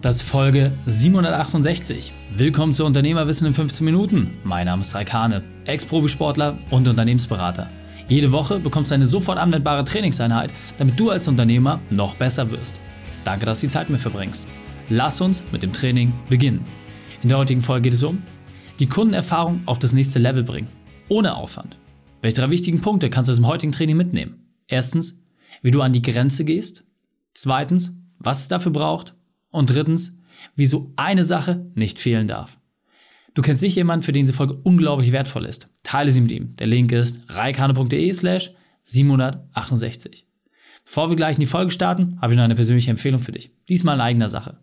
Das ist Folge 768. Willkommen zu Unternehmerwissen in 15 Minuten. Mein Name ist Raikane, Ex-Profisportler und Unternehmensberater. Jede Woche bekommst du eine sofort anwendbare Trainingseinheit, damit du als Unternehmer noch besser wirst. Danke, dass du die Zeit mit verbringst. Lass uns mit dem Training beginnen. In der heutigen Folge geht es um die Kundenerfahrung auf das nächste Level bringen, ohne Aufwand. Welche drei wichtigen Punkte kannst du aus dem heutigen Training mitnehmen? Erstens, wie du an die Grenze gehst. Zweitens, was es dafür braucht. Und drittens, wieso eine Sache nicht fehlen darf. Du kennst sicher jemanden, für den diese Folge unglaublich wertvoll ist. Teile sie mit ihm. Der Link ist reikane.de slash 768. Bevor wir gleich in die Folge starten, habe ich noch eine persönliche Empfehlung für dich. Diesmal in eigener Sache.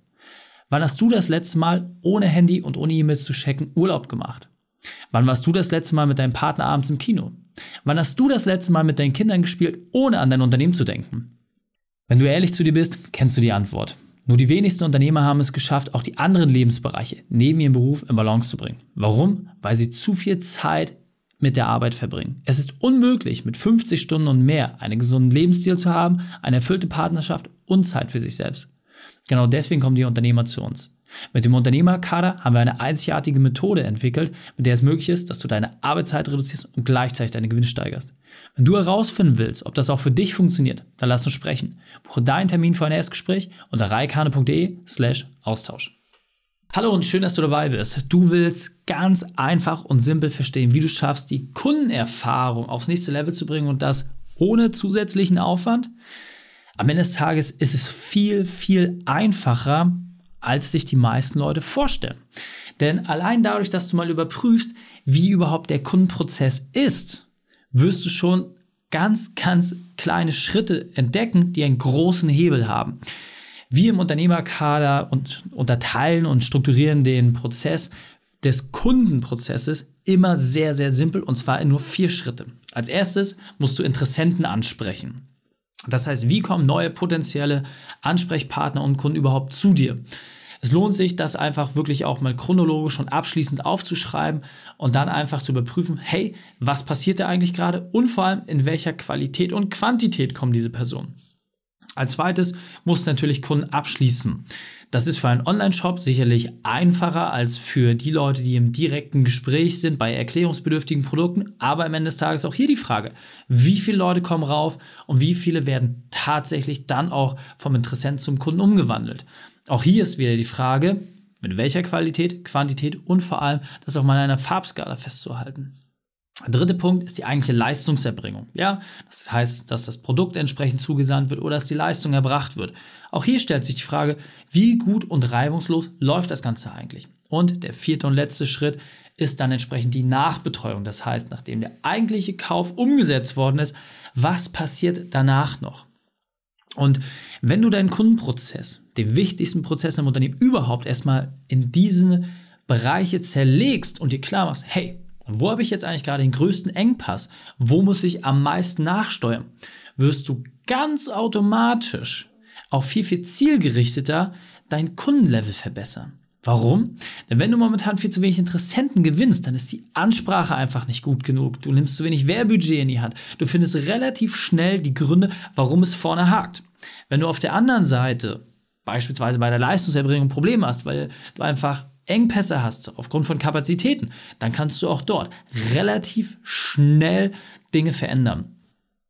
Wann hast du das letzte Mal ohne Handy und ohne E-Mails zu checken Urlaub gemacht? Wann warst du das letzte Mal mit deinem Partner abends im Kino? Wann hast du das letzte Mal mit deinen Kindern gespielt, ohne an dein Unternehmen zu denken? Wenn du ehrlich zu dir bist, kennst du die Antwort. Nur die wenigsten Unternehmer haben es geschafft, auch die anderen Lebensbereiche neben ihrem Beruf in Balance zu bringen. Warum? Weil sie zu viel Zeit mit der Arbeit verbringen. Es ist unmöglich, mit 50 Stunden und mehr einen gesunden Lebensstil zu haben, eine erfüllte Partnerschaft und Zeit für sich selbst. Genau deswegen kommen die Unternehmer zu uns. Mit dem Unternehmerkader haben wir eine einzigartige Methode entwickelt, mit der es möglich ist, dass du deine Arbeitszeit reduzierst und gleichzeitig deine Gewinne steigerst. Wenn du herausfinden willst, ob das auch für dich funktioniert, dann lass uns sprechen. Buche deinen Termin für ein Erstgespräch unter reikane.de slash Austausch. Hallo und schön, dass du dabei bist. Du willst ganz einfach und simpel verstehen, wie du schaffst, die Kundenerfahrung aufs nächste Level zu bringen und das ohne zusätzlichen Aufwand. Am Ende des Tages ist es viel, viel einfacher, als sich die meisten Leute vorstellen. Denn allein dadurch, dass du mal überprüfst, wie überhaupt der Kundenprozess ist, wirst du schon ganz, ganz kleine Schritte entdecken, die einen großen Hebel haben. Wir im Unternehmerkader und unterteilen und strukturieren den Prozess des Kundenprozesses immer sehr, sehr simpel und zwar in nur vier Schritte. Als erstes musst du Interessenten ansprechen. Das heißt, wie kommen neue potenzielle Ansprechpartner und Kunden überhaupt zu dir? Es lohnt sich, das einfach wirklich auch mal chronologisch und abschließend aufzuschreiben und dann einfach zu überprüfen, hey, was passiert da eigentlich gerade und vor allem in welcher Qualität und Quantität kommen diese Personen. Als zweites muss natürlich Kunden abschließen. Das ist für einen Online-Shop sicherlich einfacher als für die Leute, die im direkten Gespräch sind bei erklärungsbedürftigen Produkten. Aber am Ende des Tages auch hier die Frage, wie viele Leute kommen rauf und wie viele werden tatsächlich dann auch vom Interessent zum Kunden umgewandelt. Auch hier ist wieder die Frage, mit welcher Qualität, Quantität und vor allem das auch mal in einer Farbskala festzuhalten. Der dritte Punkt ist die eigentliche Leistungserbringung. Ja, das heißt, dass das Produkt entsprechend zugesandt wird oder dass die Leistung erbracht wird. Auch hier stellt sich die Frage, wie gut und reibungslos läuft das Ganze eigentlich? Und der vierte und letzte Schritt ist dann entsprechend die Nachbetreuung. Das heißt, nachdem der eigentliche Kauf umgesetzt worden ist, was passiert danach noch? Und wenn du deinen Kundenprozess, den wichtigsten Prozess im Unternehmen überhaupt erstmal in diese Bereiche zerlegst und dir klar machst, hey, wo habe ich jetzt eigentlich gerade den größten Engpass? Wo muss ich am meisten nachsteuern? Wirst du ganz automatisch auch viel, viel zielgerichteter dein Kundenlevel verbessern. Warum? Denn wenn du momentan viel zu wenig Interessenten gewinnst, dann ist die Ansprache einfach nicht gut genug. Du nimmst zu wenig Wehrbudget in die Hand. Du findest relativ schnell die Gründe, warum es vorne hakt. Wenn du auf der anderen Seite beispielsweise bei der Leistungserbringung Probleme hast, weil du einfach Engpässe hast aufgrund von Kapazitäten, dann kannst du auch dort relativ schnell Dinge verändern.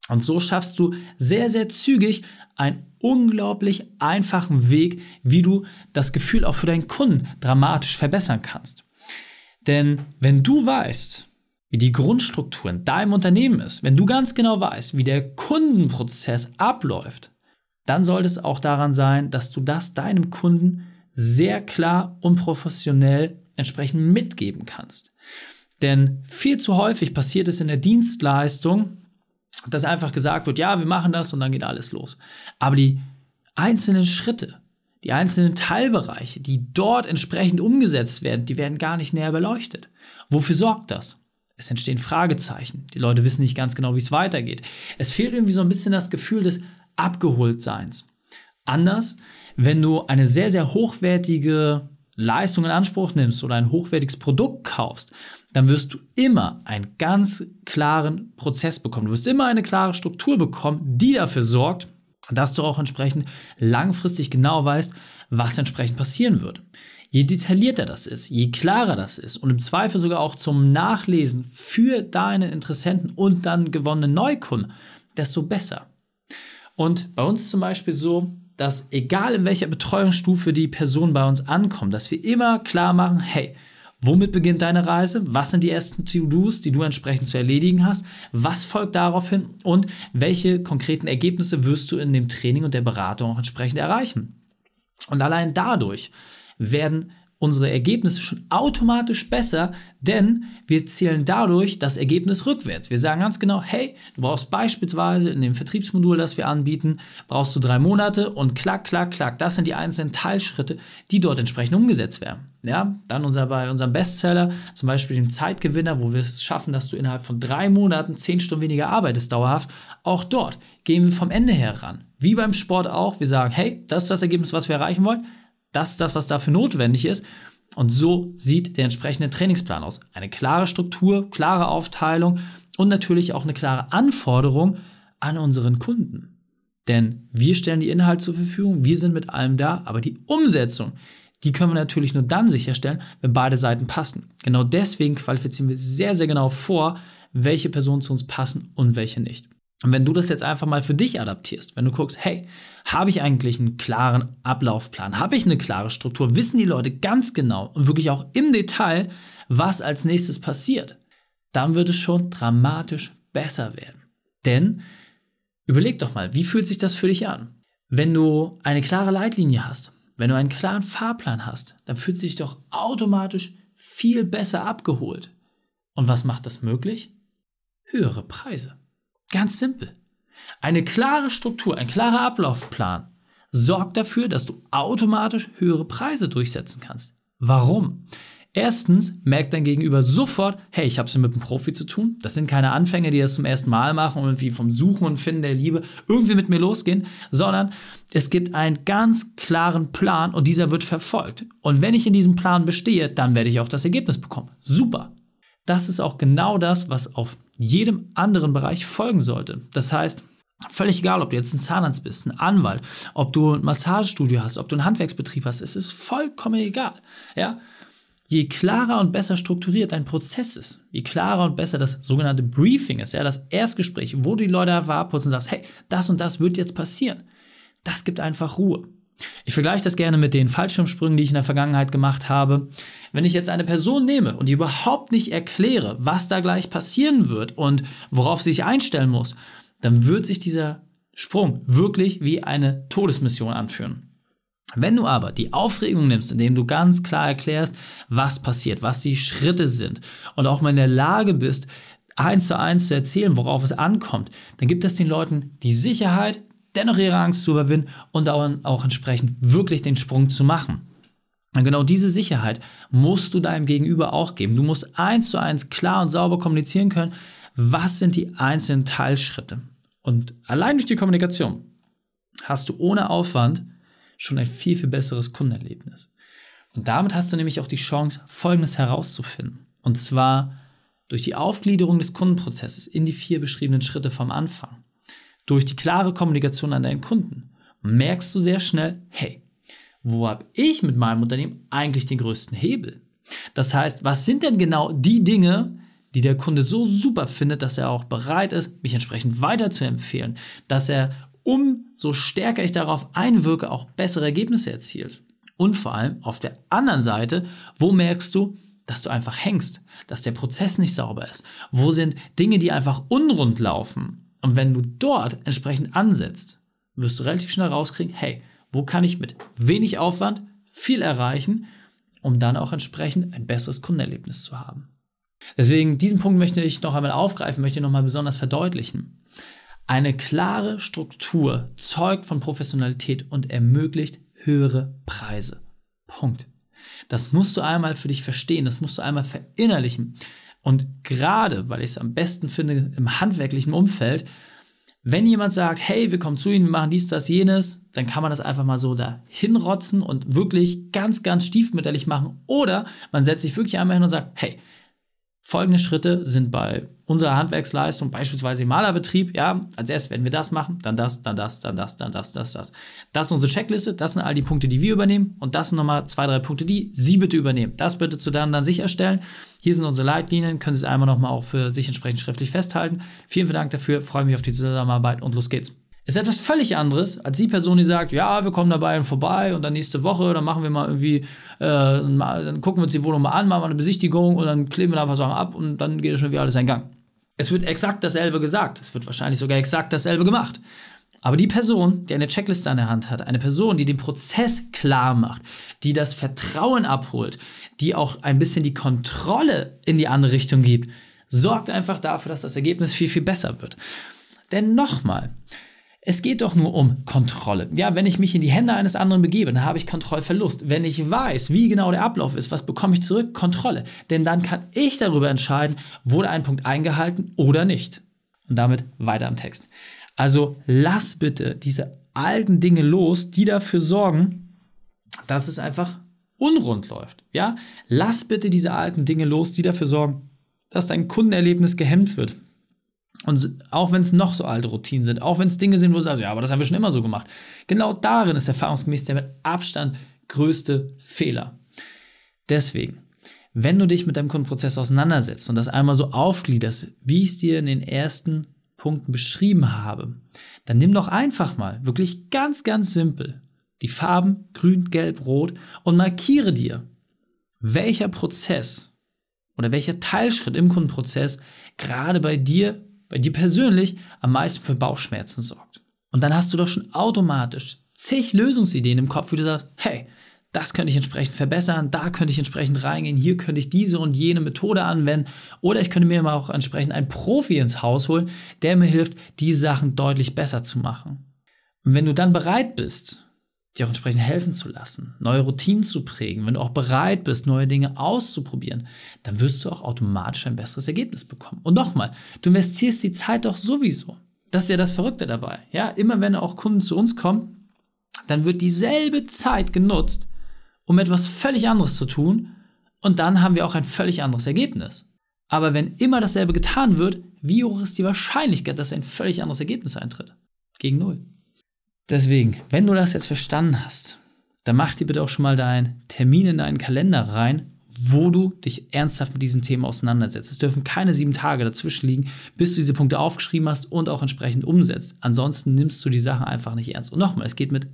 Und so schaffst du sehr, sehr zügig einen unglaublich einfachen Weg, wie du das Gefühl auch für deinen Kunden dramatisch verbessern kannst. Denn wenn du weißt, wie die Grundstruktur in deinem Unternehmen ist, wenn du ganz genau weißt, wie der Kundenprozess abläuft, dann sollte es auch daran sein, dass du das deinem Kunden sehr klar und professionell entsprechend mitgeben kannst. Denn viel zu häufig passiert es in der Dienstleistung, dass einfach gesagt wird, ja, wir machen das und dann geht alles los. Aber die einzelnen Schritte, die einzelnen Teilbereiche, die dort entsprechend umgesetzt werden, die werden gar nicht näher beleuchtet. Wofür sorgt das? Es entstehen Fragezeichen. Die Leute wissen nicht ganz genau, wie es weitergeht. Es fehlt irgendwie so ein bisschen das Gefühl des Abgeholtseins. Anders, wenn du eine sehr, sehr hochwertige Leistung in Anspruch nimmst oder ein hochwertiges Produkt kaufst, dann wirst du immer einen ganz klaren Prozess bekommen. Du wirst immer eine klare Struktur bekommen, die dafür sorgt, dass du auch entsprechend langfristig genau weißt, was entsprechend passieren wird. Je detaillierter das ist, je klarer das ist und im Zweifel sogar auch zum Nachlesen für deine Interessenten und dann gewonnenen Neukunden, desto besser. Und bei uns zum Beispiel so, dass egal in welcher Betreuungsstufe die Person bei uns ankommt, dass wir immer klar machen, hey, Womit beginnt deine Reise? Was sind die ersten To-Dos, die du entsprechend zu erledigen hast? Was folgt daraufhin? Und welche konkreten Ergebnisse wirst du in dem Training und der Beratung auch entsprechend erreichen? Und allein dadurch werden unsere Ergebnisse schon automatisch besser, denn wir zählen dadurch das Ergebnis rückwärts. Wir sagen ganz genau, hey, du brauchst beispielsweise in dem Vertriebsmodul, das wir anbieten, brauchst du drei Monate und klack, klack, klack. Das sind die einzelnen Teilschritte, die dort entsprechend umgesetzt werden. Ja, dann unser, bei unserem Bestseller, zum Beispiel dem Zeitgewinner, wo wir es schaffen, dass du innerhalb von drei Monaten zehn Stunden weniger arbeitest dauerhaft. Auch dort gehen wir vom Ende her ran. Wie beim Sport auch. Wir sagen, hey, das ist das Ergebnis, was wir erreichen wollen das ist das, was dafür notwendig ist. Und so sieht der entsprechende Trainingsplan aus. Eine klare Struktur, klare Aufteilung und natürlich auch eine klare Anforderung an unseren Kunden. Denn wir stellen die Inhalte zur Verfügung, wir sind mit allem da, aber die Umsetzung, die können wir natürlich nur dann sicherstellen, wenn beide Seiten passen. Genau deswegen qualifizieren wir sehr, sehr genau vor, welche Personen zu uns passen und welche nicht. Und wenn du das jetzt einfach mal für dich adaptierst, wenn du guckst, hey, habe ich eigentlich einen klaren Ablaufplan? Habe ich eine klare Struktur? Wissen die Leute ganz genau und wirklich auch im Detail, was als nächstes passiert? Dann wird es schon dramatisch besser werden. Denn überleg doch mal, wie fühlt sich das für dich an? Wenn du eine klare Leitlinie hast, wenn du einen klaren Fahrplan hast, dann fühlt sich doch automatisch viel besser abgeholt. Und was macht das möglich? Höhere Preise. Ganz simpel. Eine klare Struktur, ein klarer Ablaufplan sorgt dafür, dass du automatisch höhere Preise durchsetzen kannst. Warum? Erstens merkt dein Gegenüber sofort, hey, ich habe es mit einem Profi zu tun. Das sind keine Anfänger, die das zum ersten Mal machen und irgendwie vom Suchen und Finden der Liebe irgendwie mit mir losgehen, sondern es gibt einen ganz klaren Plan und dieser wird verfolgt. Und wenn ich in diesem Plan bestehe, dann werde ich auch das Ergebnis bekommen. Super. Das ist auch genau das, was auf jedem anderen Bereich folgen sollte. Das heißt, völlig egal, ob du jetzt ein Zahnarzt bist, ein Anwalt, ob du ein Massagestudio hast, ob du einen Handwerksbetrieb hast, es ist vollkommen egal. Ja? Je klarer und besser strukturiert dein Prozess ist, je klarer und besser das sogenannte Briefing ist, ja, das Erstgespräch, wo du die Leute erwartest und sagst, hey, das und das wird jetzt passieren, das gibt einfach Ruhe. Ich vergleiche das gerne mit den Fallschirmsprüngen, die ich in der Vergangenheit gemacht habe. Wenn ich jetzt eine Person nehme und die überhaupt nicht erkläre, was da gleich passieren wird und worauf sie sich einstellen muss, dann wird sich dieser Sprung wirklich wie eine Todesmission anführen. Wenn du aber die Aufregung nimmst, indem du ganz klar erklärst, was passiert, was die Schritte sind und auch mal in der Lage bist, eins zu eins zu erzählen, worauf es ankommt, dann gibt es den Leuten die Sicherheit, dennoch ihre Angst zu überwinden und auch entsprechend wirklich den Sprung zu machen. Und genau diese Sicherheit musst du deinem Gegenüber auch geben. Du musst eins zu eins klar und sauber kommunizieren können, was sind die einzelnen Teilschritte. Und allein durch die Kommunikation hast du ohne Aufwand schon ein viel, viel besseres Kundenerlebnis. Und damit hast du nämlich auch die Chance, Folgendes herauszufinden. Und zwar durch die Aufgliederung des Kundenprozesses in die vier beschriebenen Schritte vom Anfang durch die klare Kommunikation an deinen Kunden merkst du sehr schnell, hey, wo habe ich mit meinem Unternehmen eigentlich den größten Hebel? Das heißt, was sind denn genau die Dinge, die der Kunde so super findet, dass er auch bereit ist, mich entsprechend weiterzuempfehlen, dass er, umso stärker ich darauf einwirke, auch bessere Ergebnisse erzielt. Und vor allem auf der anderen Seite, wo merkst du, dass du einfach hängst, dass der Prozess nicht sauber ist? Wo sind Dinge, die einfach unrund laufen? Und wenn du dort entsprechend ansetzt, wirst du relativ schnell rauskriegen, hey, wo kann ich mit wenig Aufwand viel erreichen, um dann auch entsprechend ein besseres Kundenerlebnis zu haben. Deswegen diesen Punkt möchte ich noch einmal aufgreifen, möchte ich noch mal besonders verdeutlichen. Eine klare Struktur zeugt von Professionalität und ermöglicht höhere Preise. Punkt. Das musst du einmal für dich verstehen, das musst du einmal verinnerlichen. Und gerade, weil ich es am besten finde im handwerklichen Umfeld, wenn jemand sagt, hey, wir kommen zu Ihnen, wir machen dies, das, jenes, dann kann man das einfach mal so da hinrotzen und wirklich ganz, ganz stiefmütterlich machen. Oder man setzt sich wirklich einmal hin und sagt, hey, Folgende Schritte sind bei unserer Handwerksleistung, beispielsweise im Malerbetrieb, ja, als erstes werden wir das machen, dann das, dann das, dann das, dann das, das, das. Das ist unsere Checkliste, das sind all die Punkte, die wir übernehmen und das sind nochmal zwei, drei Punkte, die Sie bitte übernehmen. Das bitte zu dann, dann sicherstellen. Hier sind unsere Leitlinien, können Sie es einmal nochmal auch für sich entsprechend schriftlich festhalten. Vielen, vielen Dank dafür, freue mich auf die Zusammenarbeit und los geht's ist etwas völlig anderes als die Person, die sagt, ja, wir kommen dabei vorbei und dann nächste Woche, dann machen wir mal irgendwie, äh, dann gucken wir uns die Wohnung mal an, machen mal eine Besichtigung und dann kleben wir da ein paar Sachen ab und dann geht es schon wieder alles in Gang. Es wird exakt dasselbe gesagt, es wird wahrscheinlich sogar exakt dasselbe gemacht. Aber die Person, die eine Checkliste an der Hand hat, eine Person, die den Prozess klar macht, die das Vertrauen abholt, die auch ein bisschen die Kontrolle in die andere Richtung gibt, sorgt einfach dafür, dass das Ergebnis viel, viel besser wird. Denn nochmal, es geht doch nur um Kontrolle. Ja, wenn ich mich in die Hände eines anderen begebe, dann habe ich Kontrollverlust. Wenn ich weiß, wie genau der Ablauf ist, was bekomme ich zurück? Kontrolle. Denn dann kann ich darüber entscheiden, wurde ein Punkt eingehalten oder nicht. Und damit weiter am Text. Also lass bitte diese alten Dinge los, die dafür sorgen, dass es einfach unrund läuft. Ja, lass bitte diese alten Dinge los, die dafür sorgen, dass dein Kundenerlebnis gehemmt wird, und auch wenn es noch so alte Routinen sind, auch wenn es Dinge sind, wo du sagst, ja, aber das haben wir schon immer so gemacht. Genau darin ist erfahrungsgemäß der mit Abstand größte Fehler. Deswegen, wenn du dich mit deinem Kundenprozess auseinandersetzt und das einmal so aufgliederst, wie ich es dir in den ersten Punkten beschrieben habe, dann nimm doch einfach mal, wirklich ganz, ganz simpel, die Farben grün, gelb, rot und markiere dir, welcher Prozess oder welcher Teilschritt im Kundenprozess gerade bei dir bei dir persönlich am meisten für Bauchschmerzen sorgt. Und dann hast du doch schon automatisch zig Lösungsideen im Kopf, wie du sagst, hey, das könnte ich entsprechend verbessern, da könnte ich entsprechend reingehen, hier könnte ich diese und jene Methode anwenden oder ich könnte mir mal auch entsprechend einen Profi ins Haus holen, der mir hilft, die Sachen deutlich besser zu machen. Und wenn du dann bereit bist, dir auch entsprechend helfen zu lassen, neue Routinen zu prägen, wenn du auch bereit bist, neue Dinge auszuprobieren, dann wirst du auch automatisch ein besseres Ergebnis bekommen. Und nochmal, du investierst die Zeit doch sowieso. Das ist ja das Verrückte dabei. Ja, immer wenn auch Kunden zu uns kommen, dann wird dieselbe Zeit genutzt, um etwas völlig anderes zu tun und dann haben wir auch ein völlig anderes Ergebnis. Aber wenn immer dasselbe getan wird, wie hoch ist die Wahrscheinlichkeit, dass ein völlig anderes Ergebnis eintritt? Gegen Null. Deswegen, wenn du das jetzt verstanden hast, dann mach dir bitte auch schon mal deinen Termin in deinen Kalender rein, wo du dich ernsthaft mit diesen Themen auseinandersetzt. Es dürfen keine sieben Tage dazwischen liegen, bis du diese Punkte aufgeschrieben hast und auch entsprechend umsetzt. Ansonsten nimmst du die Sachen einfach nicht ernst. Und nochmal, es geht mit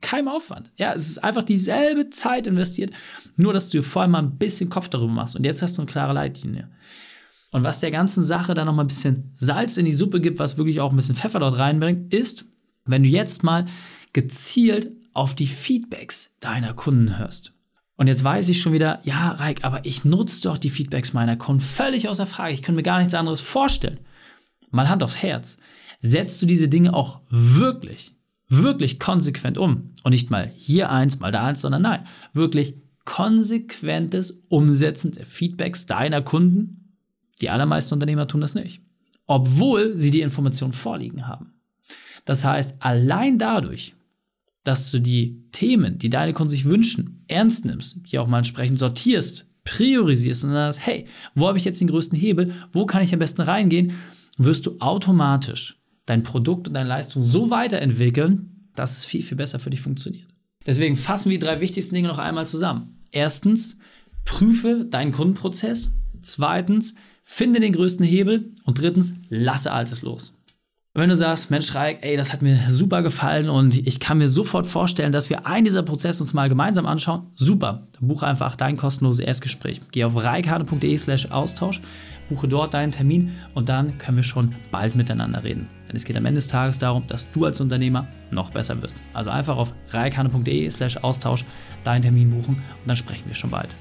keinem Aufwand. Ja, es ist einfach dieselbe Zeit investiert, nur dass du dir vorher mal ein bisschen Kopf darüber machst. Und jetzt hast du eine klare Leitlinie. Und was der ganzen Sache dann noch mal ein bisschen Salz in die Suppe gibt, was wirklich auch ein bisschen Pfeffer dort reinbringt, ist, wenn du jetzt mal gezielt auf die Feedbacks deiner Kunden hörst. Und jetzt weiß ich schon wieder, ja, Reik, aber ich nutze doch die Feedbacks meiner Kunden völlig außer Frage. Ich könnte mir gar nichts anderes vorstellen. Mal Hand aufs Herz. Setzt du diese Dinge auch wirklich, wirklich konsequent um? Und nicht mal hier eins, mal da eins, sondern nein, wirklich konsequentes Umsetzen der Feedbacks deiner Kunden? Die allermeisten Unternehmer tun das nicht. Obwohl sie die Informationen vorliegen haben. Das heißt, allein dadurch, dass du die Themen, die deine Kunden sich wünschen, ernst nimmst, die auch mal entsprechend sortierst, priorisierst und dann sagst, hey, wo habe ich jetzt den größten Hebel, wo kann ich am besten reingehen, wirst du automatisch dein Produkt und deine Leistung so weiterentwickeln, dass es viel, viel besser für dich funktioniert. Deswegen fassen wir die drei wichtigsten Dinge noch einmal zusammen. Erstens, prüfe deinen Kundenprozess. Zweitens, finde den größten Hebel. Und drittens, lasse Altes los. Wenn du sagst, Mensch, Reik, ey, das hat mir super gefallen und ich kann mir sofort vorstellen, dass wir einen dieser Prozesse uns mal gemeinsam anschauen, super. Dann buche einfach dein kostenloses Erstgespräch. Geh auf reikane.de slash Austausch, buche dort deinen Termin und dann können wir schon bald miteinander reden. Denn es geht am Ende des Tages darum, dass du als Unternehmer noch besser wirst. Also einfach auf reikane.de slash Austausch deinen Termin buchen und dann sprechen wir schon bald.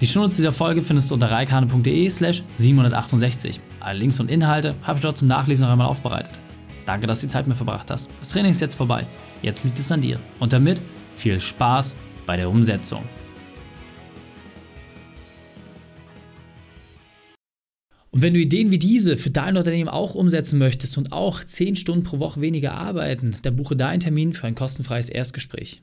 Die Shownotes dieser Folge findest du unter reikane.de slash 768. Alle Links und Inhalte habe ich dort zum Nachlesen noch einmal aufbereitet. Danke, dass du die Zeit mit verbracht hast. Das Training ist jetzt vorbei. Jetzt liegt es an dir. Und damit viel Spaß bei der Umsetzung. Und wenn du Ideen wie diese für dein Unternehmen auch umsetzen möchtest und auch 10 Stunden pro Woche weniger arbeiten, dann buche deinen Termin für ein kostenfreies Erstgespräch.